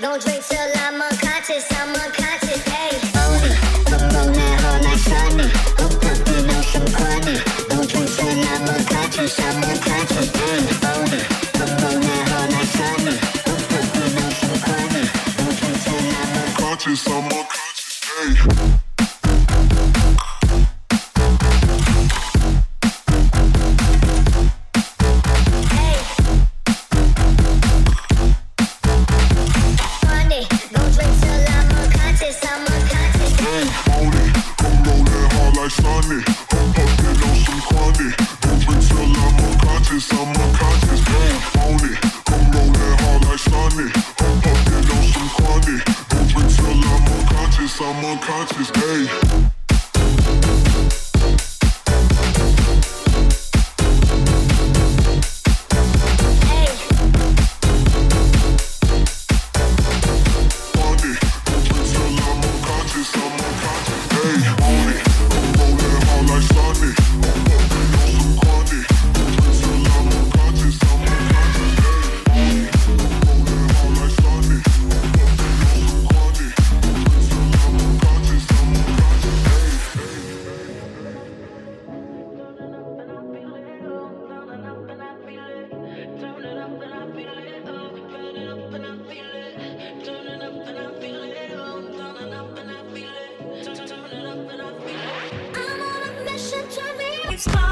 You're in the mix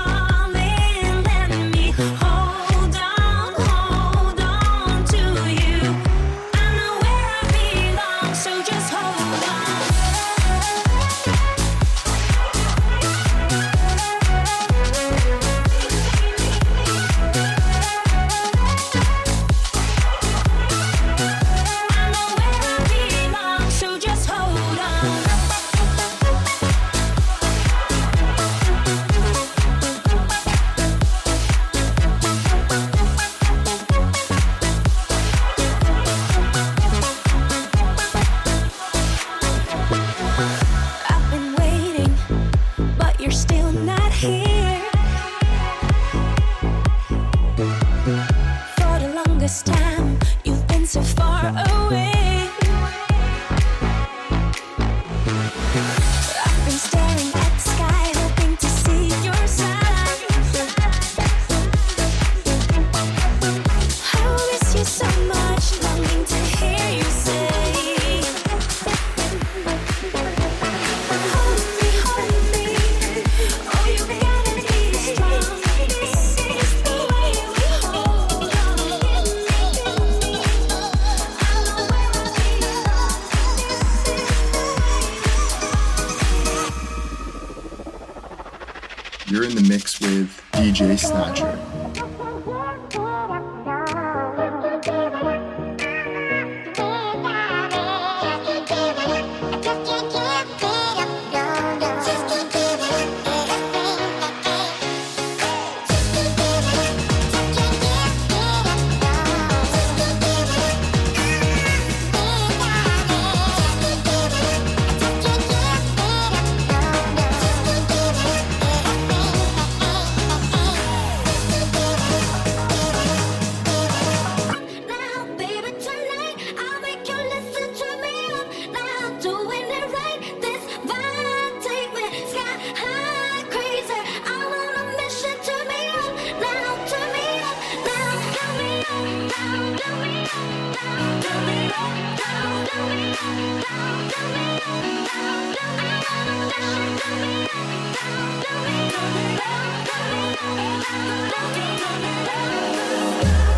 Love me, love me, me, love me, me, love me, me, love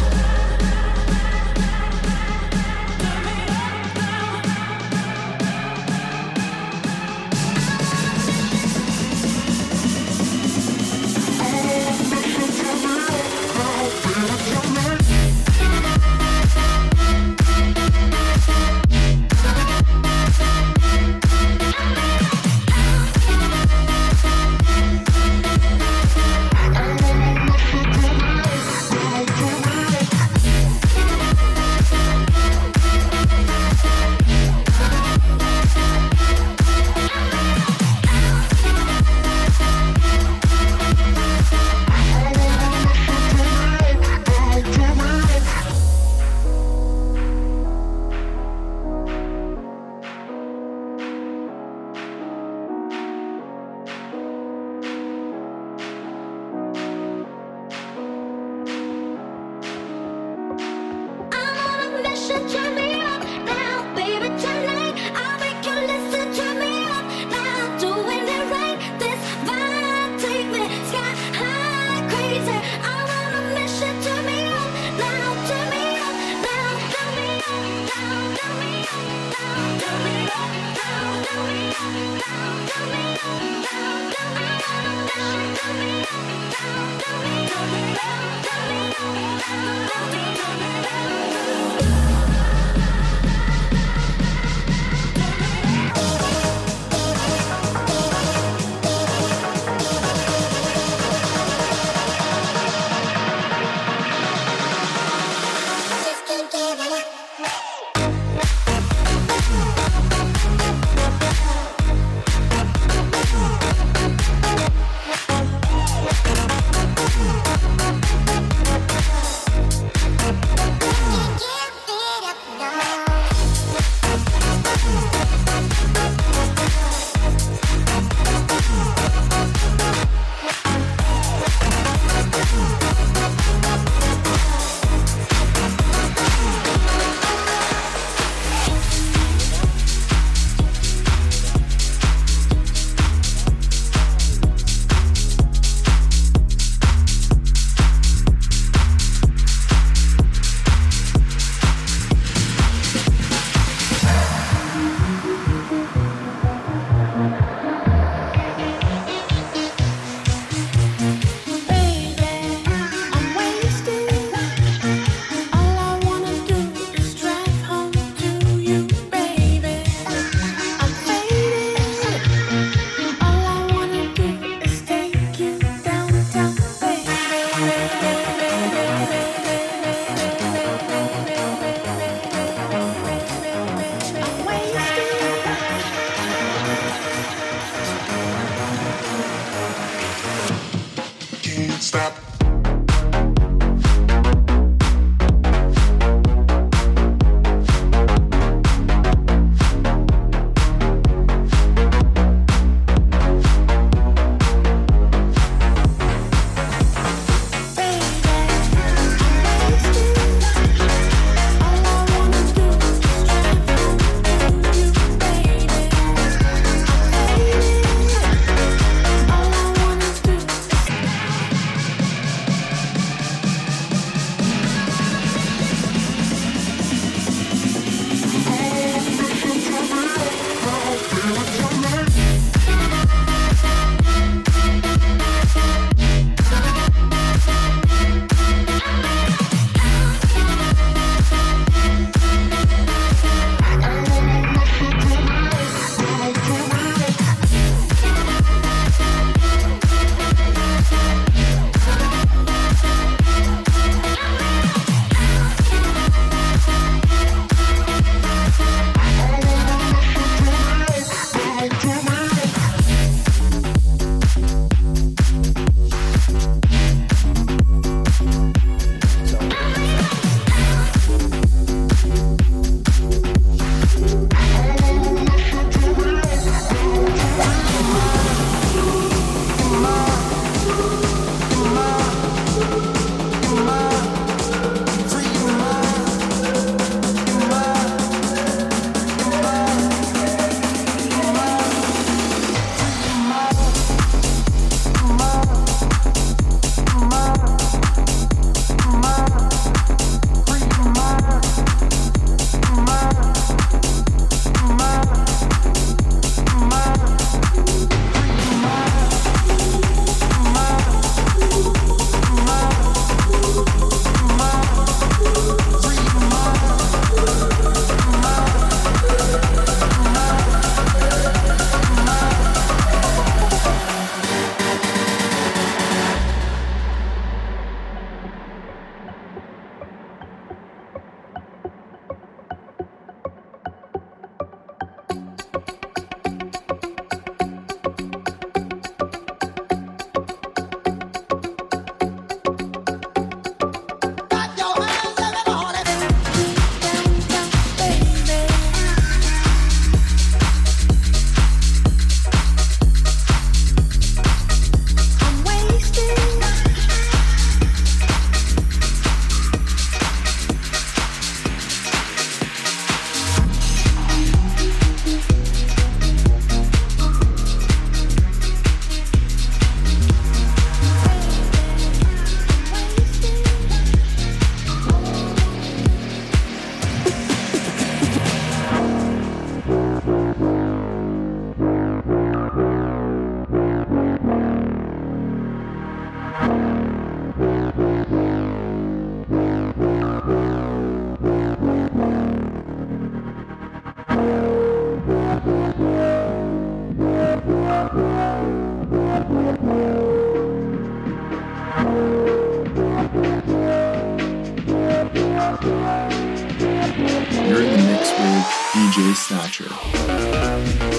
Snatcher.